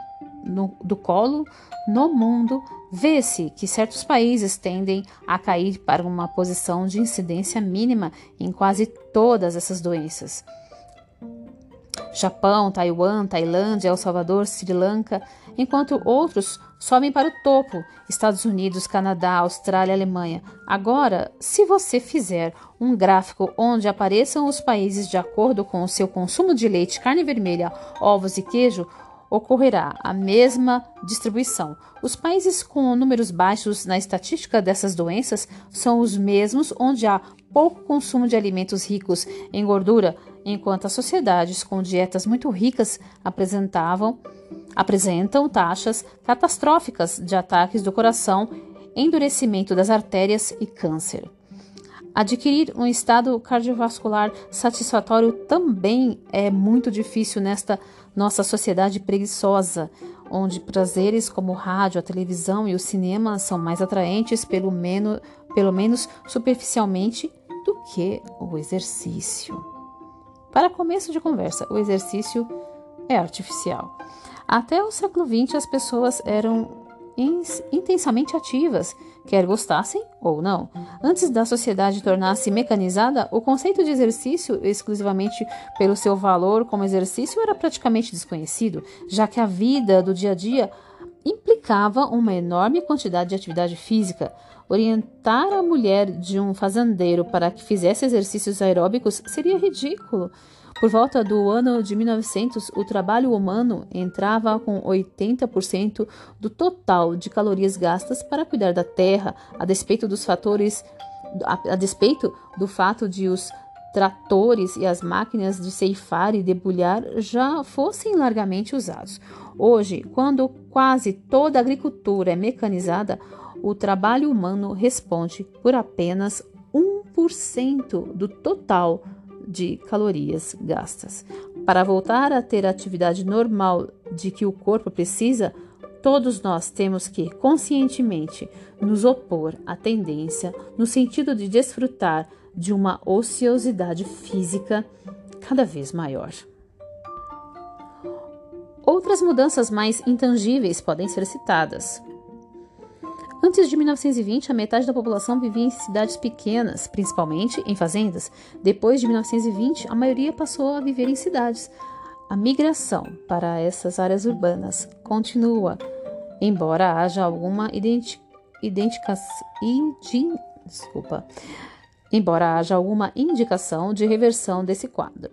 no, do colo no mundo, vê-se que certos países tendem a cair para uma posição de incidência mínima em quase todas essas doenças. Japão, Taiwan, Tailândia, El Salvador, Sri Lanka, enquanto outros sobem para o topo, Estados Unidos, Canadá, Austrália, Alemanha. Agora, se você fizer um gráfico onde apareçam os países de acordo com o seu consumo de leite, carne vermelha, ovos e queijo, ocorrerá a mesma distribuição. Os países com números baixos na estatística dessas doenças são os mesmos onde há pouco consumo de alimentos ricos em gordura, enquanto as sociedades com dietas muito ricas apresentavam apresentam taxas catastróficas de ataques do coração, endurecimento das artérias e câncer. Adquirir um estado cardiovascular satisfatório também é muito difícil nesta nossa sociedade preguiçosa, onde prazeres como o rádio, a televisão e o cinema são mais atraentes, pelo menos, pelo menos superficialmente, do que o exercício. Para começo de conversa, o exercício é artificial. Até o século XX, as pessoas eram intensamente ativas, quer gostassem ou não. Antes da sociedade tornar-se mecanizada, o conceito de exercício, exclusivamente pelo seu valor como exercício, era praticamente desconhecido, já que a vida do dia a dia implicava uma enorme quantidade de atividade física. Orientar a mulher de um fazendeiro para que fizesse exercícios aeróbicos seria ridículo. Por volta do ano de 1900, o trabalho humano entrava com 80% do total de calorias gastas para cuidar da terra, a despeito dos fatores a, despeito do fato de os tratores e as máquinas de ceifar e debulhar já fossem largamente usados. Hoje, quando quase toda a agricultura é mecanizada, o trabalho humano responde por apenas 1% do total de calorias gastas. Para voltar a ter a atividade normal de que o corpo precisa, todos nós temos que conscientemente nos opor à tendência no sentido de desfrutar de uma ociosidade física cada vez maior. Outras mudanças mais intangíveis podem ser citadas. Antes de 1920, a metade da população vivia em cidades pequenas, principalmente em fazendas. Depois de 1920, a maioria passou a viver em cidades. A migração para essas áreas urbanas continua, embora haja alguma desculpa, embora haja alguma indicação de reversão desse quadro,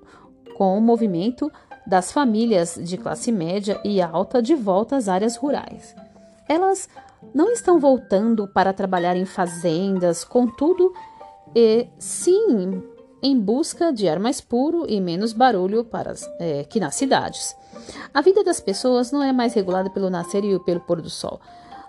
com o movimento das famílias de classe média e alta de volta às áreas rurais. Elas não estão voltando para trabalhar em fazendas, contudo, e sim em busca de ar mais puro e menos barulho para, é, que nas cidades. A vida das pessoas não é mais regulada pelo nascer e pelo pôr do sol.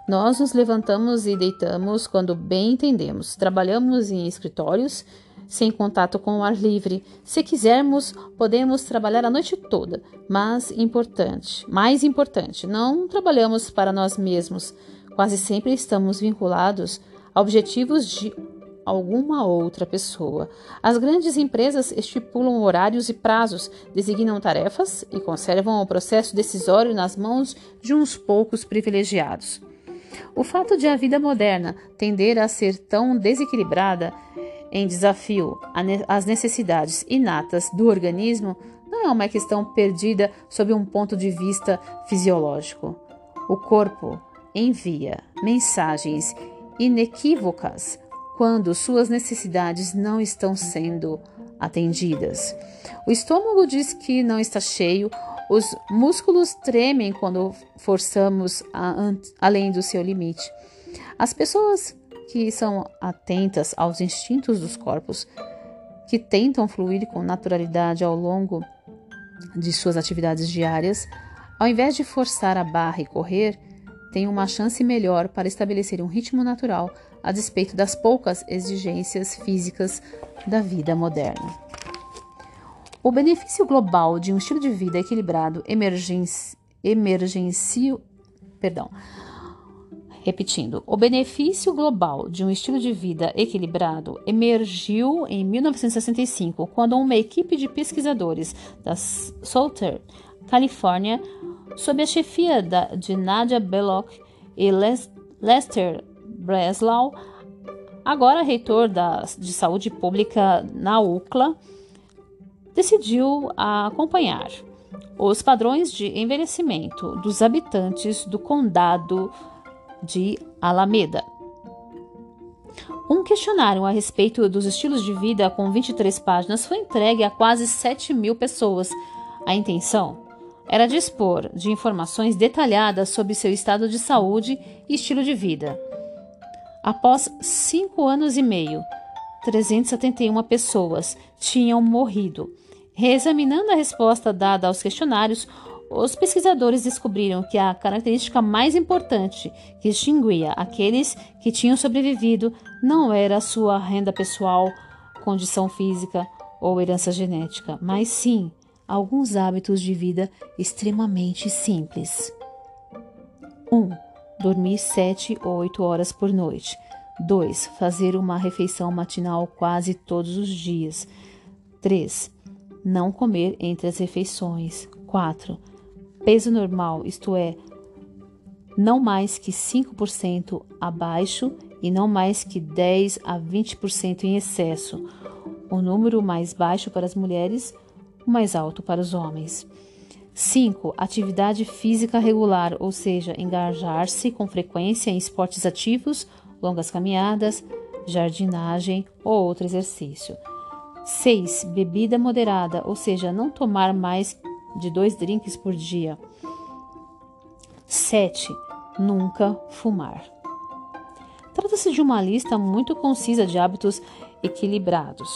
Nós nos levantamos e deitamos quando bem entendemos. Trabalhamos em escritórios sem contato com o ar livre. Se quisermos, podemos trabalhar a noite toda, mas importante, mais importante, não trabalhamos para nós mesmos. Quase sempre estamos vinculados a objetivos de alguma outra pessoa. As grandes empresas estipulam horários e prazos, designam tarefas e conservam o processo decisório nas mãos de uns poucos privilegiados. O fato de a vida moderna tender a ser tão desequilibrada em desafio às necessidades inatas do organismo não é uma questão perdida sob um ponto de vista fisiológico. O corpo envia mensagens inequívocas quando suas necessidades não estão sendo atendidas. O estômago diz que não está cheio, os músculos tremem quando forçamos a, além do seu limite. As pessoas que são atentas aos instintos dos corpos, que tentam fluir com naturalidade ao longo de suas atividades diárias, ao invés de forçar a barra e correr, têm uma chance melhor para estabelecer um ritmo natural a despeito das poucas exigências físicas da vida moderna. O benefício global de um estilo de vida equilibrado emergenci, emergencio, perdão, repetindo, o benefício global de um estilo de vida equilibrado emergiu em 1965, quando uma equipe de pesquisadores da Southern Califórnia, sob a chefia da, de Nadia Belloc e Les, Lester Breslau, agora reitor da, de saúde pública na UCLA, decidiu acompanhar os padrões de envelhecimento dos habitantes do condado de Alameda. Um questionário a respeito dos estilos de vida com 23 páginas foi entregue a quase 7 mil pessoas. A intenção era dispor de informações detalhadas sobre seu estado de saúde e estilo de vida. Após cinco anos e meio, 371 pessoas tinham morrido Reexaminando a resposta dada aos questionários, os pesquisadores descobriram que a característica mais importante que distinguia aqueles que tinham sobrevivido não era sua renda pessoal, condição física ou herança genética, mas sim alguns hábitos de vida extremamente simples. 1. Um, dormir 7 ou 8 horas por noite. 2. Fazer uma refeição matinal quase todos os dias. 3 não comer entre as refeições. 4. Peso normal, isto é, não mais que 5% abaixo e não mais que 10 a 20% em excesso. O número mais baixo para as mulheres, o mais alto para os homens. 5. Atividade física regular, ou seja, engajar-se com frequência em esportes ativos, longas caminhadas, jardinagem ou outro exercício. 6. Bebida moderada, ou seja, não tomar mais de dois drinks por dia. 7. Nunca fumar. Trata-se de uma lista muito concisa de hábitos equilibrados,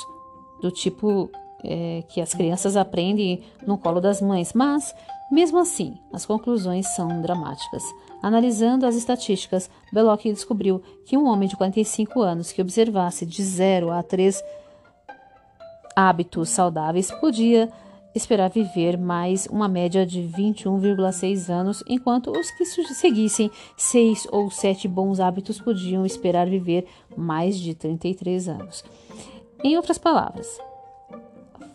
do tipo é, que as crianças aprendem no colo das mães, mas, mesmo assim, as conclusões são dramáticas. Analisando as estatísticas, Belloc descobriu que um homem de 45 anos que observasse de 0 a 3 hábitos saudáveis, podia esperar viver mais uma média de 21,6 anos, enquanto os que seguissem seis ou sete bons hábitos podiam esperar viver mais de 33 anos. Em outras palavras,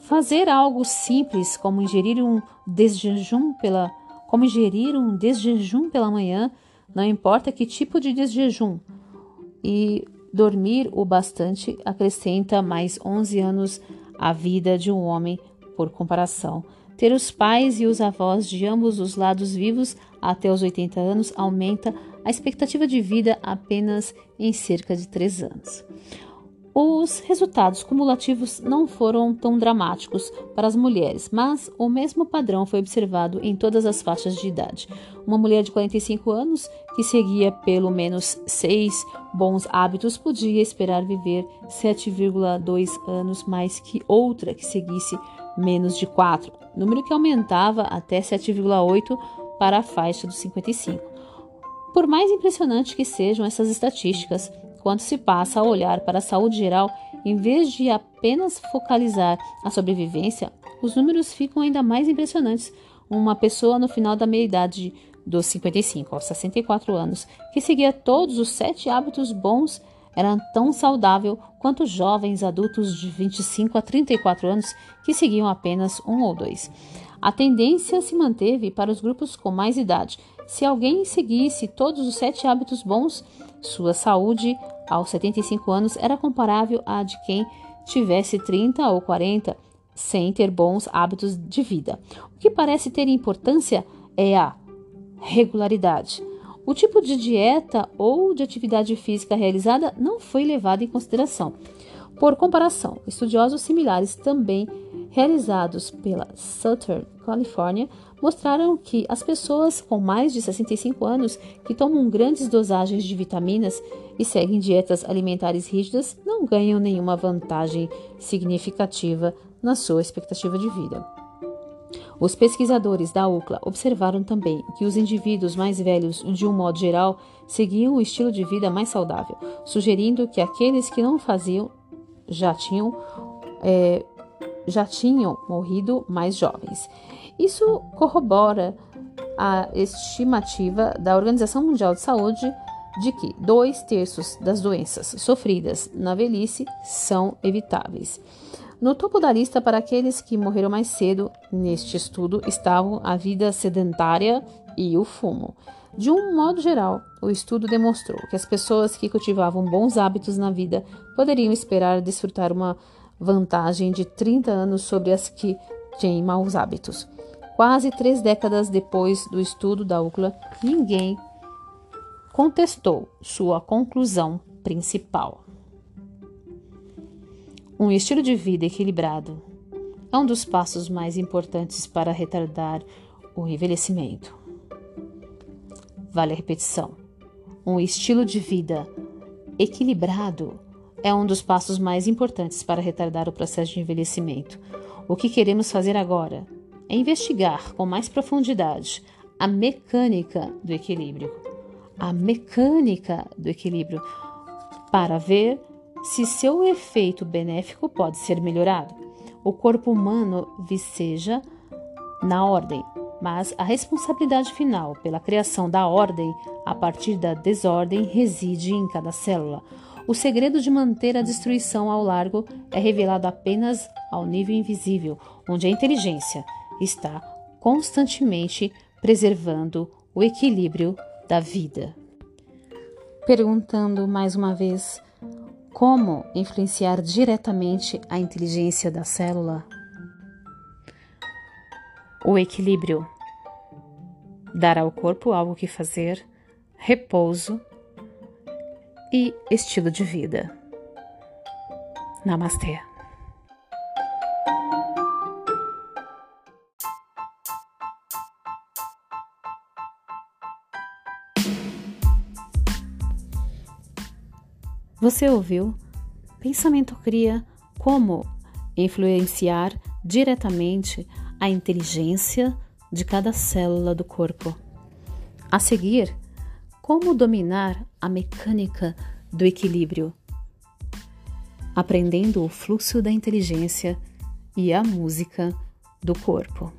fazer algo simples como ingerir um desjejum pela como ingerir um desjejum pela manhã não importa que tipo de desjejum. E dormir o bastante acrescenta mais 11 anos à vida de um homem por comparação. Ter os pais e os avós de ambos os lados vivos até os 80 anos aumenta a expectativa de vida apenas em cerca de 3 anos. Os resultados cumulativos não foram tão dramáticos para as mulheres, mas o mesmo padrão foi observado em todas as faixas de idade. Uma mulher de 45 anos que seguia pelo menos seis bons hábitos podia esperar viver 7,2 anos mais que outra que seguisse menos de 4, número que aumentava até 7,8 para a faixa dos 55. Por mais impressionante que sejam essas estatísticas, quando se passa a olhar para a saúde geral, em vez de apenas focalizar a sobrevivência, os números ficam ainda mais impressionantes. Uma pessoa no final da meia-idade dos 55 aos 64 anos, que seguia todos os sete hábitos bons, era tão saudável quanto jovens adultos de 25 a 34 anos que seguiam apenas um ou dois. A tendência se manteve para os grupos com mais idade. Se alguém seguisse todos os sete hábitos bons, sua saúde aos 75 anos era comparável à de quem tivesse 30 ou 40 sem ter bons hábitos de vida. O que parece ter importância é a regularidade. O tipo de dieta ou de atividade física realizada não foi levado em consideração. Por comparação, estudiosos similares também realizados pela Southern California mostraram que as pessoas com mais de 65 anos que tomam grandes dosagens de vitaminas e seguem dietas alimentares rígidas não ganham nenhuma vantagem significativa na sua expectativa de vida. Os pesquisadores da UCLA observaram também que os indivíduos mais velhos, de um modo geral, seguiam um estilo de vida mais saudável, sugerindo que aqueles que não faziam já tinham, é, já tinham morrido mais jovens. Isso corrobora a estimativa da Organização Mundial de Saúde de que dois terços das doenças sofridas na velhice são evitáveis. No topo da lista para aqueles que morreram mais cedo neste estudo estavam a vida sedentária e o fumo. De um modo geral, o estudo demonstrou que as pessoas que cultivavam bons hábitos na vida poderiam esperar desfrutar uma vantagem de 30 anos sobre as que têm maus hábitos. Quase três décadas depois do estudo da UCLA, ninguém contestou sua conclusão principal. Um estilo de vida equilibrado é um dos passos mais importantes para retardar o envelhecimento. Vale a repetição. Um estilo de vida equilibrado é um dos passos mais importantes para retardar o processo de envelhecimento. O que queremos fazer agora é investigar com mais profundidade a mecânica do equilíbrio a mecânica do equilíbrio para ver se seu efeito benéfico pode ser melhorado. O corpo humano viceja na ordem, mas a responsabilidade final pela criação da ordem a partir da desordem reside em cada célula. O segredo de manter a destruição ao largo é revelado apenas ao nível invisível, onde a inteligência está constantemente preservando o equilíbrio da vida. Perguntando mais uma vez como influenciar diretamente a inteligência da célula? O equilíbrio. Dar ao corpo algo que fazer, repouso e estilo de vida. Namastê. Você ouviu? Pensamento cria como influenciar diretamente a inteligência de cada célula do corpo. A seguir, como dominar a mecânica do equilíbrio, aprendendo o fluxo da inteligência e a música do corpo.